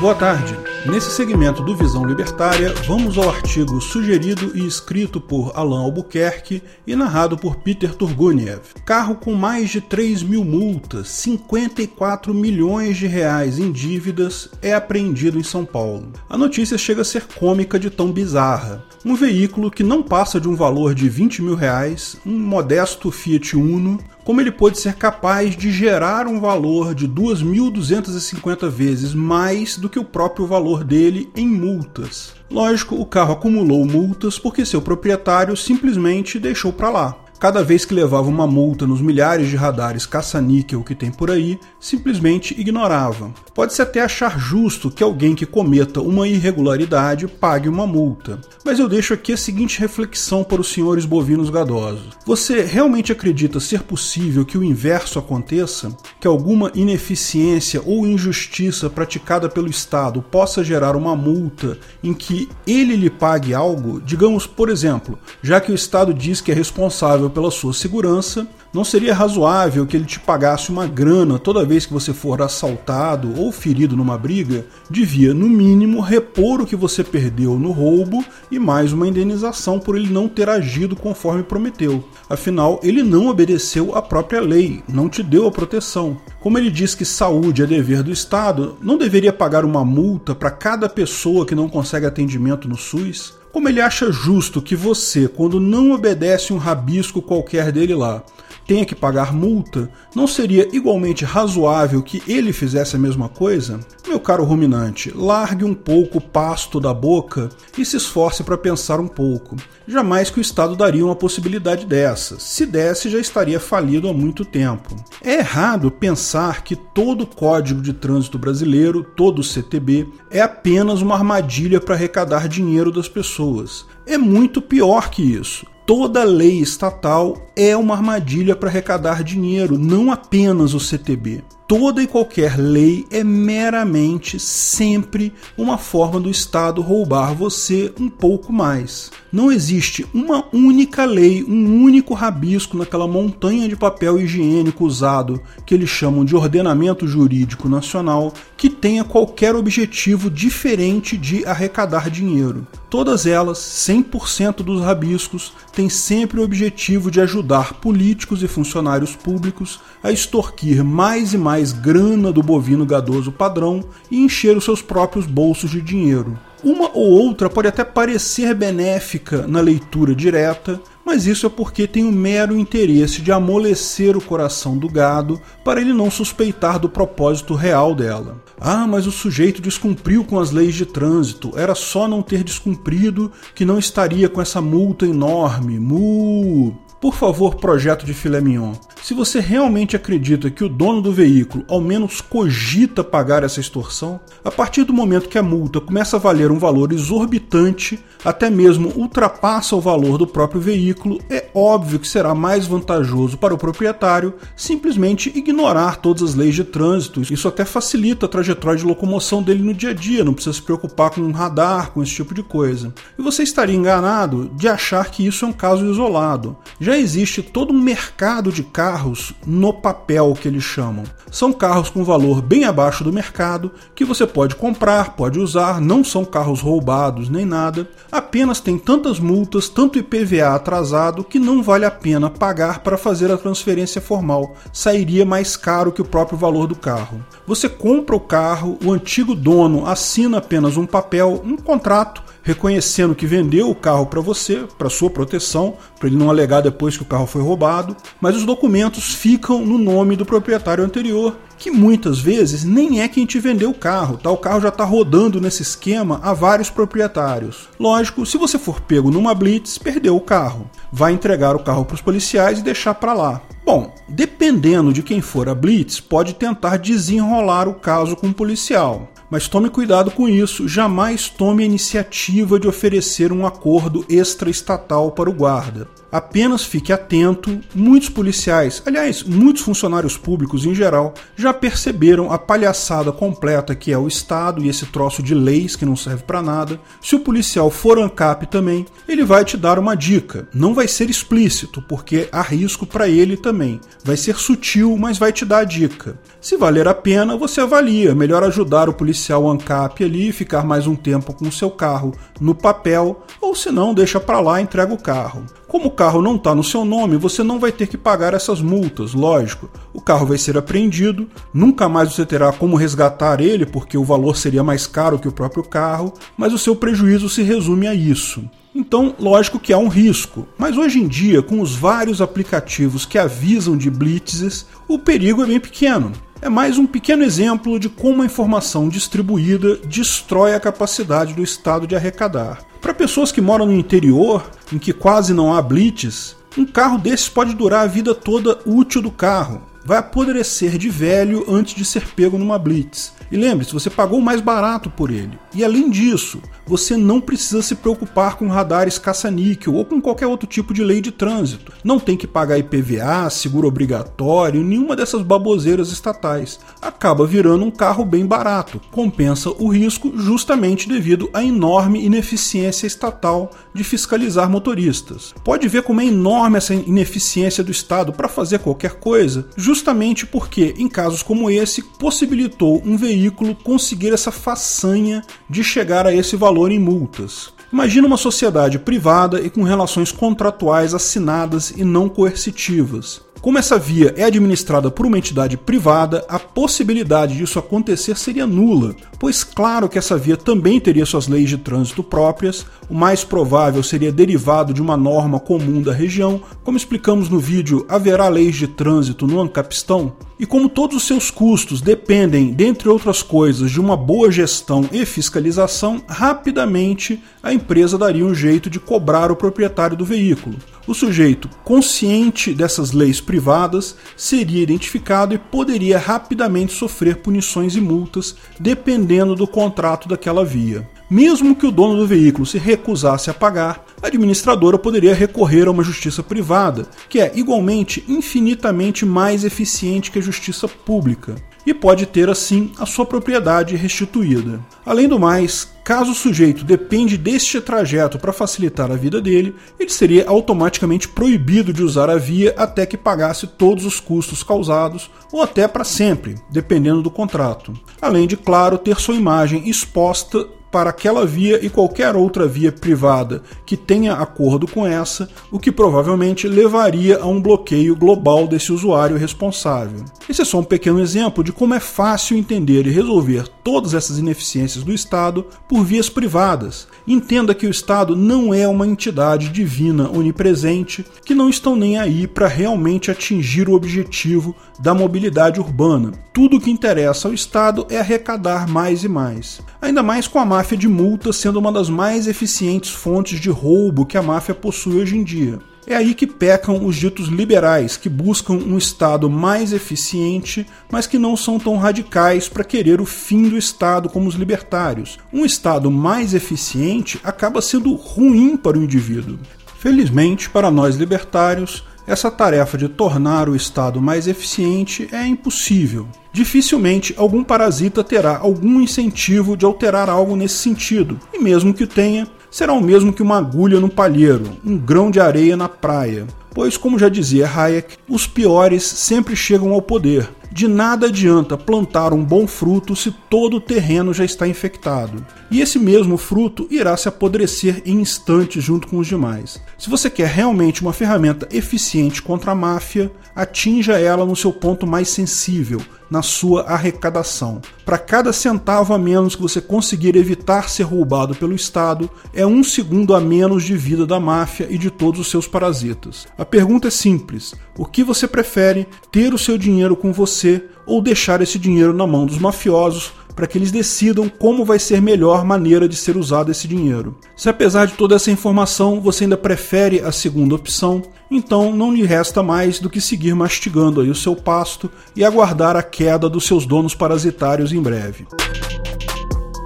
Boa tarde. Nesse segmento do Visão Libertária, vamos ao artigo sugerido e escrito por Alain Albuquerque e narrado por Peter Turguniev. Carro com mais de 3 mil multas, 54 milhões de reais em dívidas é apreendido em São Paulo. A notícia chega a ser cômica de tão bizarra. Um veículo que não passa de um valor de 20 mil reais, um modesto Fiat Uno, como ele pôde ser capaz de gerar um valor de 2.250 vezes mais do que o próprio valor dele em multas. Lógico, o carro acumulou multas porque seu proprietário simplesmente deixou para lá cada vez que levava uma multa nos milhares de radares caça-níquel que tem por aí, simplesmente ignorava. Pode-se até achar justo que alguém que cometa uma irregularidade pague uma multa, mas eu deixo aqui a seguinte reflexão para os senhores bovinos gadosos. Você realmente acredita ser possível que o inverso aconteça? Que alguma ineficiência ou injustiça praticada pelo Estado possa gerar uma multa em que ele lhe pague algo? Digamos, por exemplo, já que o Estado diz que é responsável pela sua segurança, não seria razoável que ele te pagasse uma grana toda vez que você for assaltado ou ferido numa briga? Devia, no mínimo, repor o que você perdeu no roubo e mais uma indenização por ele não ter agido conforme prometeu. Afinal, ele não obedeceu à própria lei, não te deu a proteção. Como ele diz que saúde é dever do Estado, não deveria pagar uma multa para cada pessoa que não consegue atendimento no SUS? Como ele acha justo que você, quando não obedece um rabisco qualquer dele lá, tenha que pagar multa, não seria igualmente razoável que ele fizesse a mesma coisa? Meu caro ruminante, largue um pouco o pasto da boca e se esforce para pensar um pouco. Jamais que o Estado daria uma possibilidade dessa. Se desse, já estaria falido há muito tempo. É errado pensar que todo o Código de Trânsito Brasileiro, todo o CTB, é apenas uma armadilha para arrecadar dinheiro das pessoas. É muito pior que isso toda lei estatal é uma armadilha para arrecadar dinheiro, não apenas o CTB toda e qualquer lei é meramente sempre uma forma do Estado roubar você um pouco mais. Não existe uma única lei, um único rabisco naquela montanha de papel higiênico usado, que eles chamam de ordenamento jurídico nacional, que tenha qualquer objetivo diferente de arrecadar dinheiro. Todas elas, 100% dos rabiscos, têm sempre o objetivo de ajudar políticos e funcionários públicos a extorquir mais e mais mais grana do bovino gadoso padrão e encher os seus próprios bolsos de dinheiro. Uma ou outra pode até parecer benéfica na leitura direta, mas isso é porque tem o mero interesse de amolecer o coração do gado para ele não suspeitar do propósito real dela. Ah, mas o sujeito descumpriu com as leis de trânsito, era só não ter descumprido que não estaria com essa multa enorme. Mu! Por favor, projeto de filé mignon, se você realmente acredita que o dono do veículo ao menos cogita pagar essa extorsão, a partir do momento que a multa começa a valer um valor exorbitante, até mesmo ultrapassa o valor do próprio veículo, é óbvio que será mais vantajoso para o proprietário simplesmente ignorar todas as leis de trânsito. Isso até facilita a trajetória de locomoção dele no dia a dia, não precisa se preocupar com um radar, com esse tipo de coisa. E você estaria enganado de achar que isso é um caso isolado. Já já existe todo um mercado de carros no papel que eles chamam. São carros com valor bem abaixo do mercado que você pode comprar, pode usar, não são carros roubados nem nada, apenas tem tantas multas, tanto IPVA atrasado que não vale a pena pagar para fazer a transferência formal. Sairia mais caro que o próprio valor do carro. Você compra o carro, o antigo dono assina apenas um papel, um contrato reconhecendo que vendeu o carro para você, para sua proteção, para ele não alegar depois que o carro foi roubado, mas os documentos ficam no nome do proprietário anterior, que muitas vezes nem é quem te vendeu o carro, tá? O carro já está rodando nesse esquema a vários proprietários. Lógico, se você for pego numa blitz, perdeu o carro. Vai entregar o carro para os policiais e deixar para lá. Bom, dependendo de quem for a blitz, pode tentar desenrolar o caso com o policial. Mas tome cuidado com isso, jamais tome a iniciativa de oferecer um acordo extraestatal para o guarda. Apenas fique atento, muitos policiais, aliás, muitos funcionários públicos em geral, já perceberam a palhaçada completa que é o Estado e esse troço de leis que não serve para nada. Se o policial for ANCAP também, ele vai te dar uma dica. Não vai ser explícito, porque há risco para ele também. Vai ser sutil, mas vai te dar a dica. Se valer a pena, você avalia. Melhor ajudar o policial ANCAP ali e ficar mais um tempo com o seu carro no papel, ou se não, deixa para lá e entrega o carro. Como o carro não está no seu nome, você não vai ter que pagar essas multas, lógico. O carro vai ser apreendido, nunca mais você terá como resgatar ele, porque o valor seria mais caro que o próprio carro, mas o seu prejuízo se resume a isso. Então, lógico que há um risco, mas hoje em dia, com os vários aplicativos que avisam de blitzes, o perigo é bem pequeno. É mais um pequeno exemplo de como a informação distribuída destrói a capacidade do Estado de arrecadar. Para pessoas que moram no interior, em que quase não há blitz, um carro desses pode durar a vida toda útil do carro. Vai apodrecer de velho antes de ser pego numa blitz. E lembre-se, você pagou mais barato por ele. E além disso, você não precisa se preocupar com radares caça-níquel ou com qualquer outro tipo de lei de trânsito. Não tem que pagar IPVA, seguro obrigatório, nenhuma dessas baboseiras estatais. Acaba virando um carro bem barato, compensa o risco justamente devido à enorme ineficiência estatal de fiscalizar motoristas. Pode ver como é enorme essa ineficiência do Estado para fazer qualquer coisa, justamente porque, em casos como esse, possibilitou um veículo conseguir essa façanha de chegar a esse valor em multas. Imagina uma sociedade privada e com relações contratuais assinadas e não coercitivas. Como essa via é administrada por uma entidade privada, a possibilidade disso acontecer seria nula, pois claro que essa via também teria suas leis de trânsito próprias, o mais provável seria derivado de uma norma comum da região, como explicamos no vídeo Haverá leis de trânsito no Ancapistão? E como todos os seus custos dependem, dentre outras coisas, de uma boa gestão e fiscalização, rapidamente a empresa daria um jeito de cobrar o proprietário do veículo. O sujeito consciente dessas leis privadas seria identificado e poderia rapidamente sofrer punições e multas dependendo do contrato daquela via. Mesmo que o dono do veículo se recusasse a pagar, a administradora poderia recorrer a uma justiça privada, que é igualmente infinitamente mais eficiente que a justiça pública, e pode ter assim a sua propriedade restituída. Além do mais, caso o sujeito depende deste trajeto para facilitar a vida dele, ele seria automaticamente proibido de usar a via até que pagasse todos os custos causados, ou até para sempre, dependendo do contrato. Além de, claro, ter sua imagem exposta para aquela via e qualquer outra via privada que tenha acordo com essa, o que provavelmente levaria a um bloqueio global desse usuário responsável. Esse é só um pequeno exemplo de como é fácil entender e resolver todas essas ineficiências do Estado por vias privadas. Entenda que o Estado não é uma entidade divina onipresente que não estão nem aí para realmente atingir o objetivo da mobilidade urbana. Tudo o que interessa ao Estado é arrecadar mais e mais. Ainda mais com a máfia de multas sendo uma das mais eficientes fontes de roubo que a máfia possui hoje em dia. É aí que pecam os ditos liberais, que buscam um Estado mais eficiente, mas que não são tão radicais para querer o fim do Estado como os libertários. Um Estado mais eficiente acaba sendo ruim para o indivíduo. Felizmente, para nós libertários, essa tarefa de tornar o Estado mais eficiente é impossível. Dificilmente algum parasita terá algum incentivo de alterar algo nesse sentido, e mesmo que tenha, será o mesmo que uma agulha no palheiro, um grão de areia na praia. Pois, como já dizia Hayek, os piores sempre chegam ao poder, de nada adianta plantar um bom fruto se todo o terreno já está infectado. E esse mesmo fruto irá se apodrecer em instantes junto com os demais. Se você quer realmente uma ferramenta eficiente contra a máfia, atinja ela no seu ponto mais sensível, na sua arrecadação. Para cada centavo a menos que você conseguir evitar ser roubado pelo Estado, é um segundo a menos de vida da máfia e de todos os seus parasitas. A pergunta é simples: o que você prefere, ter o seu dinheiro com você ou deixar esse dinheiro na mão dos mafiosos para que eles decidam como vai ser melhor maneira de ser usado esse dinheiro. Se apesar de toda essa informação você ainda prefere a segunda opção, então não lhe resta mais do que seguir mastigando aí o seu pasto e aguardar a queda dos seus donos parasitários em breve.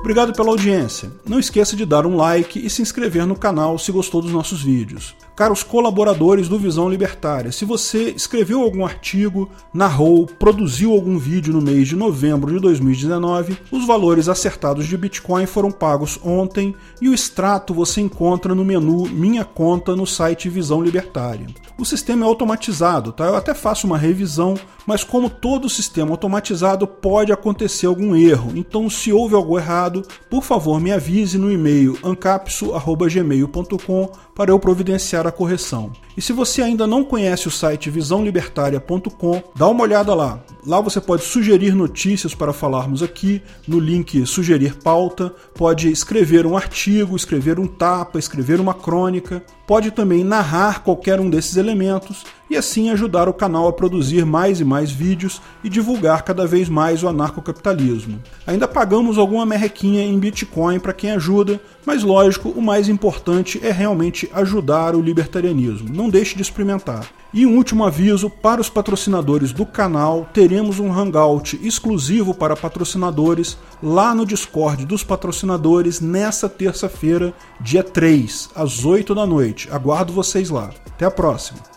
Obrigado pela audiência. Não esqueça de dar um like e se inscrever no canal se gostou dos nossos vídeos. Caros colaboradores do Visão Libertária, se você escreveu algum artigo, narrou, produziu algum vídeo no mês de novembro de 2019, os valores acertados de Bitcoin foram pagos ontem e o extrato você encontra no menu Minha Conta no site Visão Libertária. O sistema é automatizado, tá? Eu até faço uma revisão, mas como todo sistema automatizado pode acontecer algum erro. Então, se houve algo errado, por favor, me avise no e-mail ancapso@gmail.com para eu providenciar a correção. E se você ainda não conhece o site visãolibertaria.com, dá uma olhada lá. Lá você pode sugerir notícias para falarmos aqui, no link sugerir pauta, pode escrever um artigo, escrever um tapa, escrever uma crônica, pode também narrar qualquer um desses elementos e assim ajudar o canal a produzir mais e mais vídeos e divulgar cada vez mais o anarcocapitalismo. Ainda pagamos alguma merrequinha em Bitcoin para quem ajuda, mas lógico, o mais importante é realmente ajudar o libertarianismo. Não deixe de experimentar. E um último aviso para os patrocinadores do canal: teremos um hangout exclusivo para patrocinadores lá no Discord dos patrocinadores nessa terça-feira, dia 3, às 8 da noite. Aguardo vocês lá. Até a próxima.